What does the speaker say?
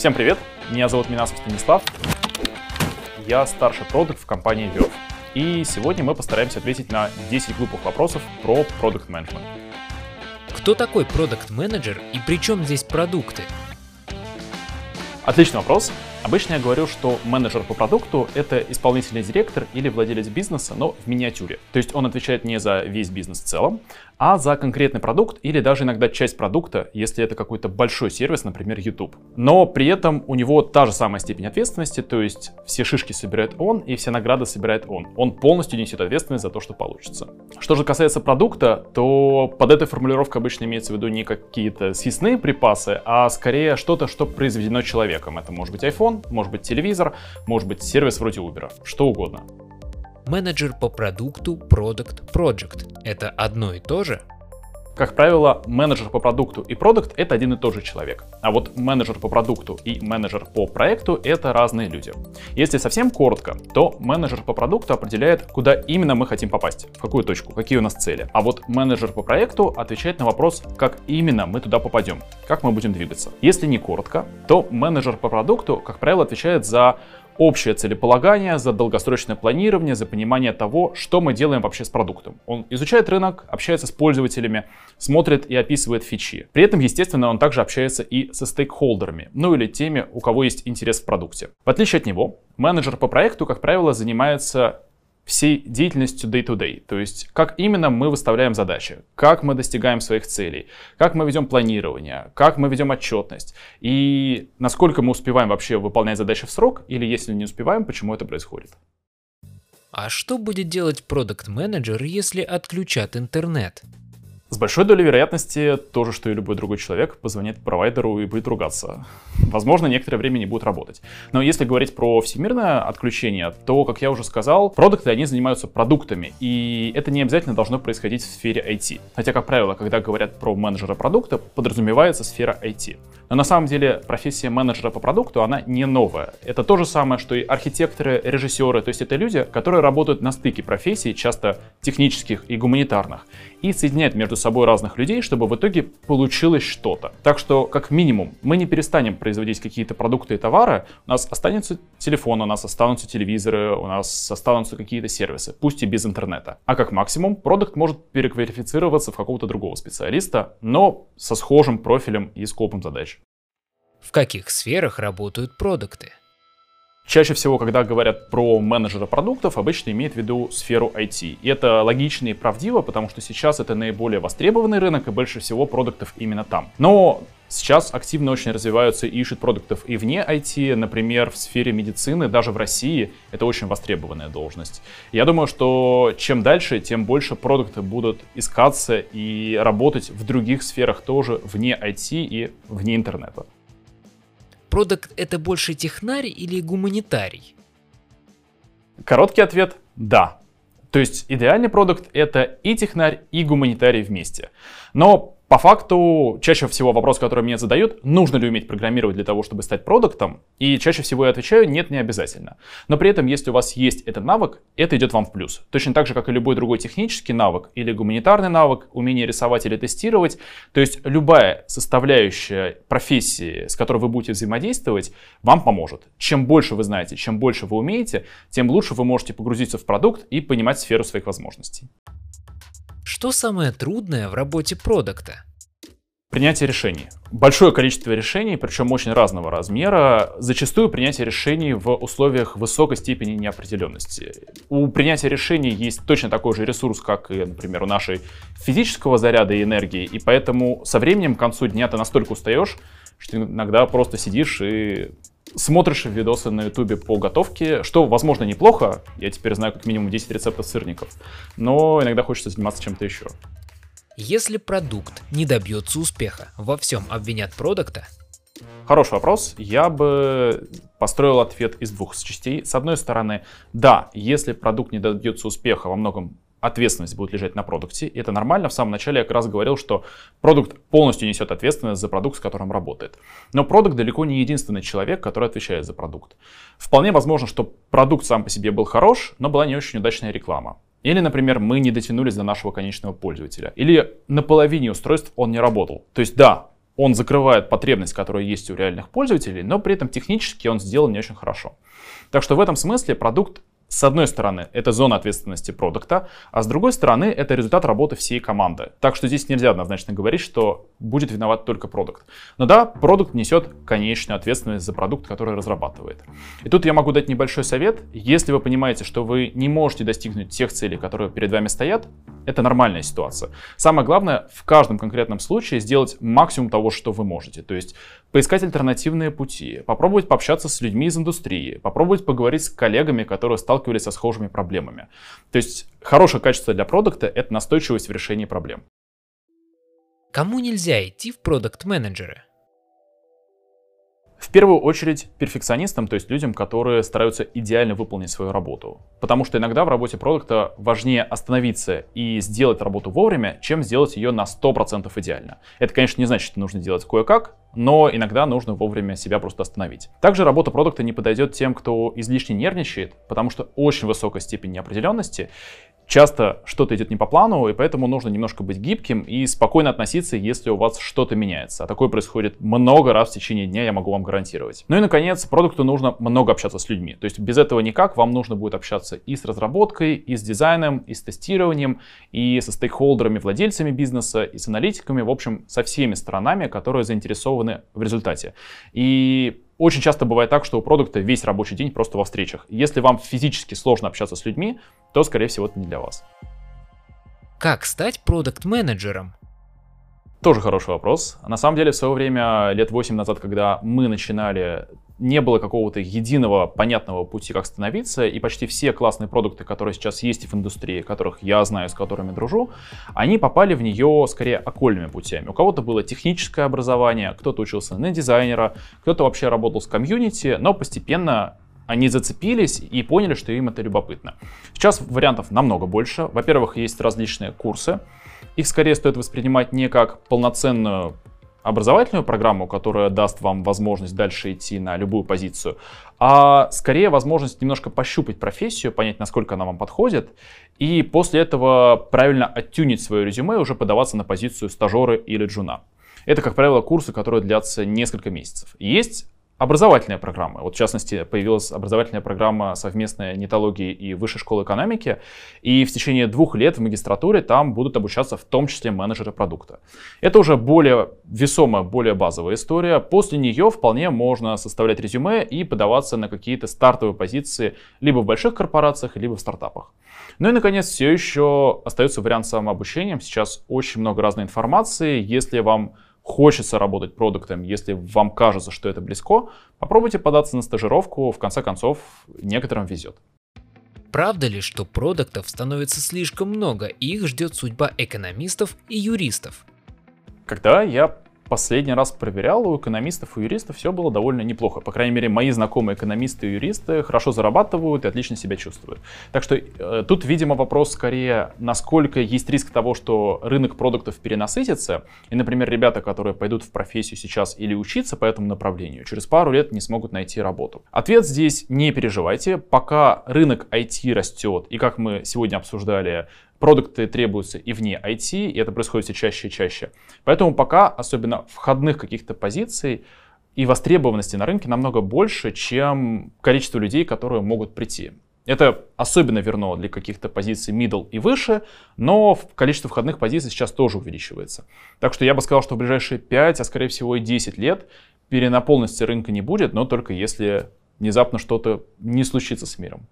Всем привет, меня зовут Минасов Станислав, я старший продукт в компании Verve. И сегодня мы постараемся ответить на 10 глупых вопросов про продукт менеджмент. Кто такой продукт менеджер и при чем здесь продукты? Отличный вопрос. Обычно я говорю, что менеджер по продукту — это исполнительный директор или владелец бизнеса, но в миниатюре. То есть он отвечает не за весь бизнес в целом, а за конкретный продукт или даже иногда часть продукта, если это какой-то большой сервис, например, YouTube. Но при этом у него та же самая степень ответственности, то есть все шишки собирает он и все награды собирает он. Он полностью несет ответственность за то, что получится. Что же касается продукта, то под этой формулировкой обычно имеется в виду не какие-то съестные припасы, а скорее что-то, что произведено человеком. Это может быть iPhone, может быть телевизор, может быть сервис вроде Uber, что угодно. Менеджер по продукту, продукт, project – это одно и то же? Как правило, менеджер по продукту и продукт это один и тот же человек. А вот менеджер по продукту и менеджер по проекту это разные люди. Если совсем коротко, то менеджер по продукту определяет, куда именно мы хотим попасть, в какую точку, какие у нас цели. А вот менеджер по проекту отвечает на вопрос, как именно мы туда попадем, как мы будем двигаться. Если не коротко, то менеджер по продукту, как правило, отвечает за общее целеполагание, за долгосрочное планирование, за понимание того, что мы делаем вообще с продуктом. Он изучает рынок, общается с пользователями, смотрит и описывает фичи. При этом, естественно, он также общается и со стейкхолдерами, ну или теми, у кого есть интерес в продукте. В отличие от него, менеджер по проекту, как правило, занимается всей деятельностью day-to-day. То есть, как именно мы выставляем задачи, как мы достигаем своих целей, как мы ведем планирование, как мы ведем отчетность и насколько мы успеваем вообще выполнять задачи в срок, или если не успеваем, почему это происходит. А что будет делать продукт-менеджер, если отключат интернет? С большой долей вероятности то же, что и любой другой человек, позвонит провайдеру и будет ругаться. Возможно, некоторое время не будет работать. Но если говорить про всемирное отключение, то, как я уже сказал, продукты, они занимаются продуктами, и это не обязательно должно происходить в сфере IT. Хотя, как правило, когда говорят про менеджера продукта, подразумевается сфера IT. Но на самом деле профессия менеджера по продукту, она не новая. Это то же самое, что и архитекторы, режиссеры, то есть это люди, которые работают на стыке профессий, часто технических и гуманитарных, и соединяют между собой разных людей, чтобы в итоге получилось что-то. Так что, как минимум, мы не перестанем производить какие-то продукты и товары, у нас останется телефон, у нас останутся телевизоры, у нас останутся какие-то сервисы, пусть и без интернета. А как максимум, продукт может переквалифицироваться в какого-то другого специалиста, но со схожим профилем и скопом задач. В каких сферах работают продукты? Чаще всего, когда говорят про менеджера продуктов, обычно имеют в виду сферу IT. И это логично и правдиво, потому что сейчас это наиболее востребованный рынок, и больше всего продуктов именно там. Но Сейчас активно очень развиваются и ищут продуктов и вне IT, например, в сфере медицины, даже в России это очень востребованная должность. Я думаю, что чем дальше, тем больше продукты будут искаться и работать в других сферах тоже, вне IT и вне интернета. Продукт это больше технарь или гуманитарий? Короткий ответ – да. То есть идеальный продукт это и технарь, и гуманитарий вместе. Но по факту, чаще всего вопрос, который мне задают, нужно ли уметь программировать для того, чтобы стать продуктом, и чаще всего я отвечаю, нет, не обязательно. Но при этом, если у вас есть этот навык, это идет вам в плюс. Точно так же, как и любой другой технический навык или гуманитарный навык, умение рисовать или тестировать. То есть любая составляющая профессии, с которой вы будете взаимодействовать, вам поможет. Чем больше вы знаете, чем больше вы умеете, тем лучше вы можете погрузиться в продукт и понимать сферу своих возможностей. Что самое трудное в работе продукта? Принятие решений. Большое количество решений, причем очень разного размера, зачастую принятие решений в условиях высокой степени неопределенности. У принятия решений есть точно такой же ресурс, как и, например, у нашей физического заряда и энергии, и поэтому со временем к концу дня ты настолько устаешь, что иногда просто сидишь и смотришь видосы на ютубе по готовке, что, возможно, неплохо. Я теперь знаю как минимум 10 рецептов сырников. Но иногда хочется заниматься чем-то еще. Если продукт не добьется успеха, во всем обвинят продукта? Хороший вопрос. Я бы построил ответ из двух частей. С одной стороны, да, если продукт не добьется успеха, во многом ответственность будет лежать на продукте. И это нормально. В самом начале я как раз говорил, что продукт полностью несет ответственность за продукт, с которым работает. Но продукт далеко не единственный человек, который отвечает за продукт. Вполне возможно, что продукт сам по себе был хорош, но была не очень удачная реклама. Или, например, мы не дотянулись до нашего конечного пользователя. Или на половине устройств он не работал. То есть да, он закрывает потребность, которая есть у реальных пользователей, но при этом технически он сделан не очень хорошо. Так что в этом смысле продукт с одной стороны, это зона ответственности продукта, а с другой стороны, это результат работы всей команды. Так что здесь нельзя однозначно говорить, что будет виноват только продукт. Но да, продукт несет конечную ответственность за продукт, который разрабатывает. И тут я могу дать небольшой совет. Если вы понимаете, что вы не можете достигнуть тех целей, которые перед вами стоят, это нормальная ситуация. Самое главное в каждом конкретном случае сделать максимум того, что вы можете. То есть поискать альтернативные пути, попробовать пообщаться с людьми из индустрии, попробовать поговорить с коллегами, которые сталкивались со схожими проблемами. То есть хорошее качество для продукта — это настойчивость в решении проблем. Кому нельзя идти в продукт-менеджеры? В первую очередь перфекционистам, то есть людям, которые стараются идеально выполнить свою работу. Потому что иногда в работе продукта важнее остановиться и сделать работу вовремя, чем сделать ее на 100% идеально. Это, конечно, не значит, что нужно делать кое-как, но иногда нужно вовремя себя просто остановить. Также работа продукта не подойдет тем, кто излишне нервничает, потому что очень высокая степень неопределенности, часто что-то идет не по плану, и поэтому нужно немножко быть гибким и спокойно относиться, если у вас что-то меняется. А такое происходит много раз в течение дня, я могу вам гарантировать. Ну и, наконец, продукту нужно много общаться с людьми. То есть без этого никак, вам нужно будет общаться и с разработкой, и с дизайном, и с тестированием, и со стейкхолдерами, владельцами бизнеса, и с аналитиками, в общем, со всеми сторонами, которые заинтересованы в результате. И очень часто бывает так, что у продукта весь рабочий день просто во встречах. Если вам физически сложно общаться с людьми, то, скорее всего, это не для вас. Как стать продукт-менеджером? Тоже хороший вопрос. На самом деле, в свое время, лет 8 назад, когда мы начинали не было какого-то единого понятного пути, как становиться, и почти все классные продукты, которые сейчас есть в индустрии, которых я знаю, с которыми дружу, они попали в нее скорее окольными путями. У кого-то было техническое образование, кто-то учился на дизайнера, кто-то вообще работал с комьюнити, но постепенно они зацепились и поняли, что им это любопытно. Сейчас вариантов намного больше. Во-первых, есть различные курсы. Их скорее стоит воспринимать не как полноценную образовательную программу, которая даст вам возможность дальше идти на любую позицию, а скорее возможность немножко пощупать профессию, понять, насколько она вам подходит, и после этого правильно оттюнить свое резюме и уже подаваться на позицию стажера или джуна. Это, как правило, курсы, которые длятся несколько месяцев. Есть образовательные программы. Вот в частности появилась образовательная программа совместная нетологии и высшей школы экономики. И в течение двух лет в магистратуре там будут обучаться в том числе менеджеры продукта. Это уже более весомая, более базовая история. После нее вполне можно составлять резюме и подаваться на какие-то стартовые позиции либо в больших корпорациях, либо в стартапах. Ну и, наконец, все еще остается вариант самообучением. Сейчас очень много разной информации. Если вам хочется работать продуктом, если вам кажется, что это близко, попробуйте податься на стажировку, в конце концов, некоторым везет. Правда ли, что продуктов становится слишком много и их ждет судьба экономистов и юристов? Когда я последний раз проверял, у экономистов и юристов все было довольно неплохо. По крайней мере, мои знакомые экономисты и юристы хорошо зарабатывают и отлично себя чувствуют. Так что э, тут, видимо, вопрос скорее, насколько есть риск того, что рынок продуктов перенасытится. И, например, ребята, которые пойдут в профессию сейчас или учиться по этому направлению, через пару лет не смогут найти работу. Ответ здесь не переживайте. Пока рынок IT растет, и как мы сегодня обсуждали, продукты требуются и вне IT, и это происходит все чаще и чаще. Поэтому пока, особенно входных каких-то позиций, и востребованности на рынке намного больше, чем количество людей, которые могут прийти. Это особенно верно для каких-то позиций middle и выше, но количество входных позиций сейчас тоже увеличивается. Так что я бы сказал, что в ближайшие 5, а скорее всего и 10 лет перенаполненности рынка не будет, но только если внезапно что-то не случится с миром.